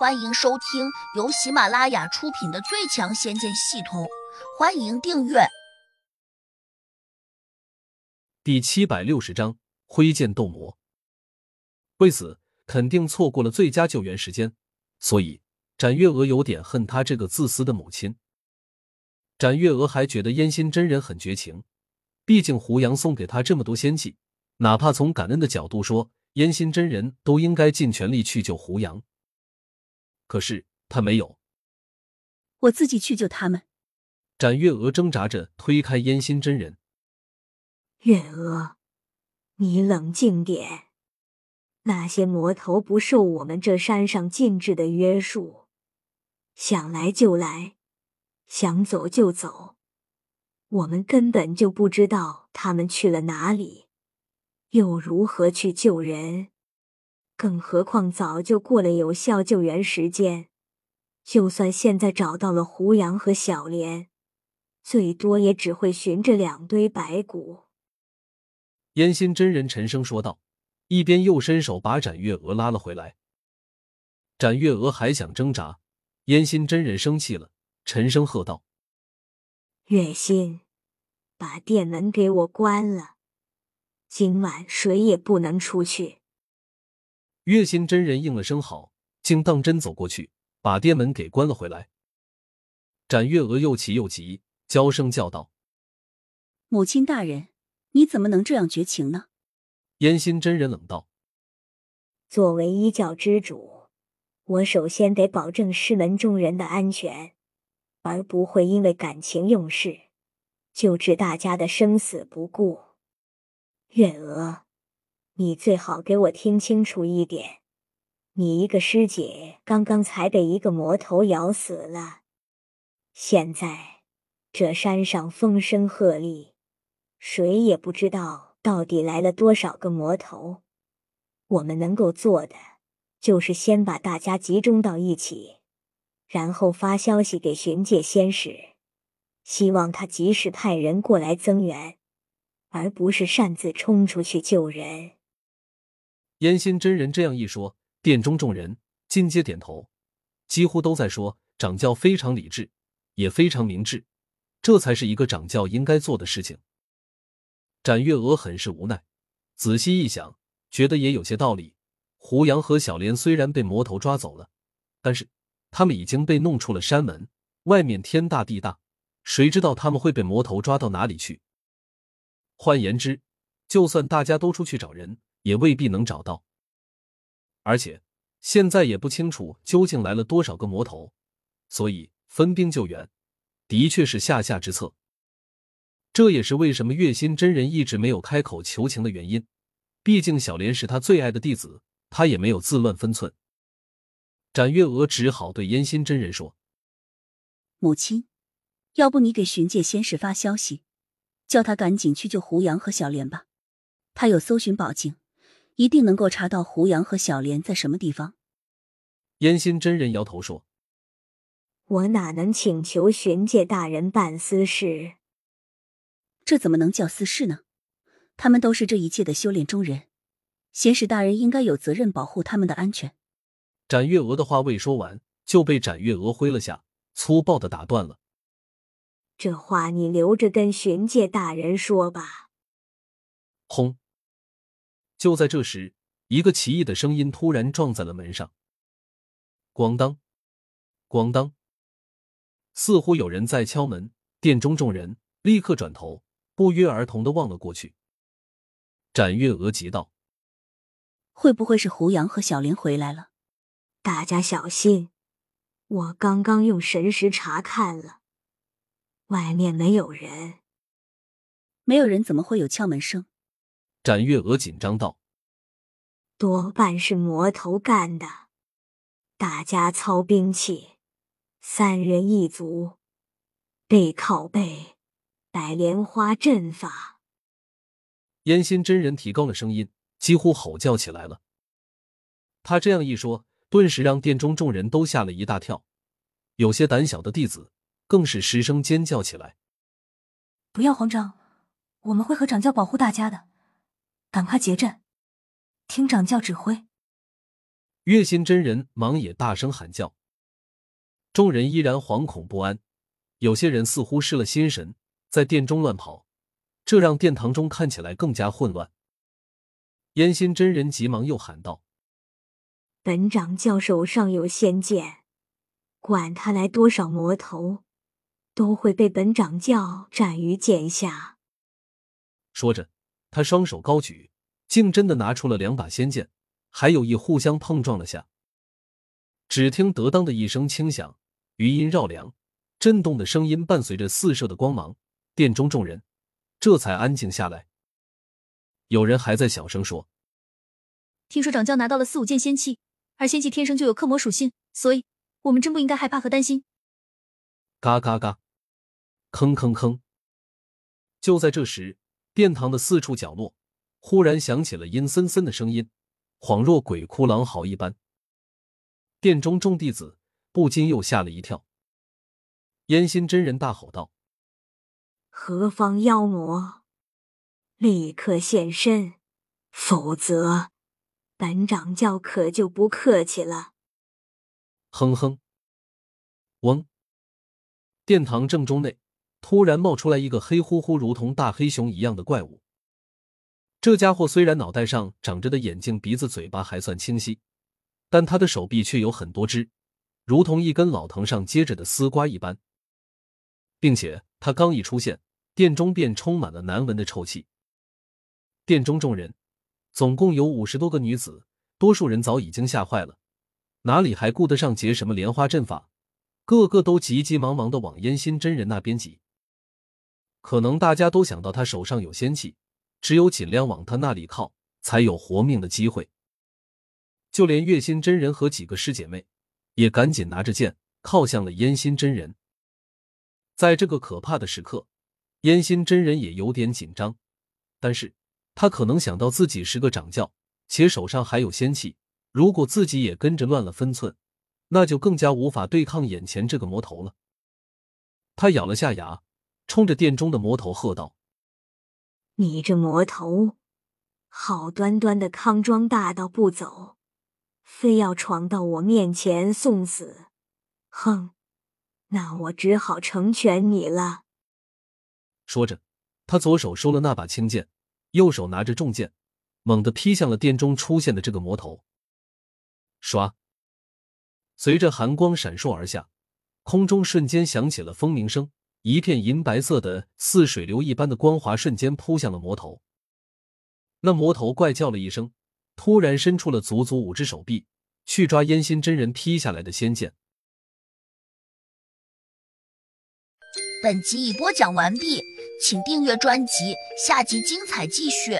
欢迎收听由喜马拉雅出品的《最强仙剑系统》，欢迎订阅。第七百六十章挥剑斗魔。为此，肯定错过了最佳救援时间，所以展月娥有点恨他这个自私的母亲。展月娥还觉得燕心真人很绝情，毕竟胡杨送给他这么多仙气，哪怕从感恩的角度说，燕心真人都应该尽全力去救胡杨。可是他没有，我自己去救他们。展月娥挣扎着推开烟心真人。月娥，你冷静点。那些魔头不受我们这山上禁制的约束，想来就来，想走就走。我们根本就不知道他们去了哪里，又如何去救人。更何况早就过了有效救援时间，就算现在找到了胡杨和小莲，最多也只会寻着两堆白骨。烟心真人沉声说道，一边又伸手把展月娥拉了回来。展月娥还想挣扎，烟心真人生气了，沉声喝道：“月心，把店门给我关了，今晚谁也不能出去。”月心真人应了声好，竟当真走过去，把店门给关了回来。展月娥又气又急，娇声叫道：“母亲大人，你怎么能这样绝情呢？”烟心真人冷道：“作为一教之主，我首先得保证师门中人的安全，而不会因为感情用事，就置大家的生死不顾。”月娥。你最好给我听清楚一点，你一个师姐刚刚才被一个魔头咬死了，现在这山上风声鹤唳，谁也不知道到底来了多少个魔头。我们能够做的，就是先把大家集中到一起，然后发消息给巡界仙使，希望他及时派人过来增援，而不是擅自冲出去救人。烟心真人这样一说，殿中众人尽皆点头，几乎都在说掌教非常理智，也非常明智，这才是一个掌教应该做的事情。展月娥很是无奈，仔细一想，觉得也有些道理。胡杨和小莲虽然被魔头抓走了，但是他们已经被弄出了山门，外面天大地大，谁知道他们会被魔头抓到哪里去？换言之，就算大家都出去找人。也未必能找到，而且现在也不清楚究竟来了多少个魔头，所以分兵救援的确是下下之策。这也是为什么月心真人一直没有开口求情的原因。毕竟小莲是他最爱的弟子，他也没有自乱分寸。展月娥只好对烟心真人说：“母亲，要不你给巡界仙使发消息，叫他赶紧去救胡杨和小莲吧，他有搜寻宝镜。”一定能够查到胡杨和小莲在什么地方。烟心真人摇头说：“我哪能请求玄界大人办私事？这怎么能叫私事呢？他们都是这一界的修炼中人，仙使大人应该有责任保护他们的安全。”展月娥的话未说完，就被展月娥挥了下，粗暴的打断了：“这话你留着跟玄界大人说吧。”轰！就在这时，一个奇异的声音突然撞在了门上。咣当，咣当，似乎有人在敲门。殿中众人立刻转头，不约而同的望了过去。展月娥急道：“会不会是胡杨和小林回来了？大家小心！我刚刚用神识查看了，外面没有人。没有人，怎么会有敲门声？”展月娥紧张道：“多半是魔头干的，大家操兵器，三人一组，背靠背，摆莲花阵法。”烟心真人提高了声音，几乎吼叫起来了。他这样一说，顿时让殿中众人都吓了一大跳，有些胆小的弟子更是失声尖叫起来：“不要慌张，我们会和掌教保护大家的。”赶快结阵，听掌教指挥。月心真人忙也大声喊叫，众人依然惶恐不安，有些人似乎失了心神，在殿中乱跑，这让殿堂中看起来更加混乱。烟心真人急忙又喊道：“本掌教手上有仙剑，管他来多少魔头，都会被本掌教斩于剑下。”说着，他双手高举，竟真的拿出了两把仙剑，还有意互相碰撞了下。只听得当的一声轻响，余音绕梁，震动的声音伴随着四射的光芒，殿中众人这才安静下来。有人还在小声说：“听说掌教拿到了四五件仙器，而仙器天生就有克魔属性，所以我们真不应该害怕和担心。”嘎嘎嘎，吭吭吭。就在这时，殿堂的四处角落忽然响起了阴森森的声音，恍若鬼哭狼嚎一般。殿中众弟子不禁又吓了一跳。烟心真人大吼道：“何方妖魔！”立刻现身，否则本掌教可就不客气了。哼哼，嗡！殿堂正中内突然冒出来一个黑乎乎、如同大黑熊一样的怪物。这家伙虽然脑袋上长着的眼睛、鼻子、嘴巴还算清晰，但他的手臂却有很多只，如同一根老藤上结着的丝瓜一般，并且他刚一出现，殿中便充满了难闻的臭气。殿中众人总共有五十多个女子，多数人早已经吓坏了，哪里还顾得上结什么莲花阵法？个个都急急忙忙的往烟心真人那边挤。可能大家都想到他手上有仙气，只有尽量往他那里靠，才有活命的机会。就连月心真人和几个师姐妹，也赶紧拿着剑靠向了烟心真人。在这个可怕的时刻，烟心真人也有点紧张，但是。他可能想到自己是个掌教，且手上还有仙气，如果自己也跟着乱了分寸，那就更加无法对抗眼前这个魔头了。他咬了下牙，冲着殿中的魔头喝道：“你这魔头，好端端的康庄大道不走，非要闯到我面前送死！哼，那我只好成全你了。”说着，他左手收了那把青剑。右手拿着重剑，猛地劈向了殿中出现的这个魔头。唰！随着寒光闪烁而下，空中瞬间响起了风鸣声，一片银白色的似水流一般的光华瞬间扑向了魔头。那魔头怪叫了一声，突然伸出了足足五只手臂，去抓烟心真人劈下来的仙剑。本集已播讲完毕。请订阅专辑，下集精彩继续。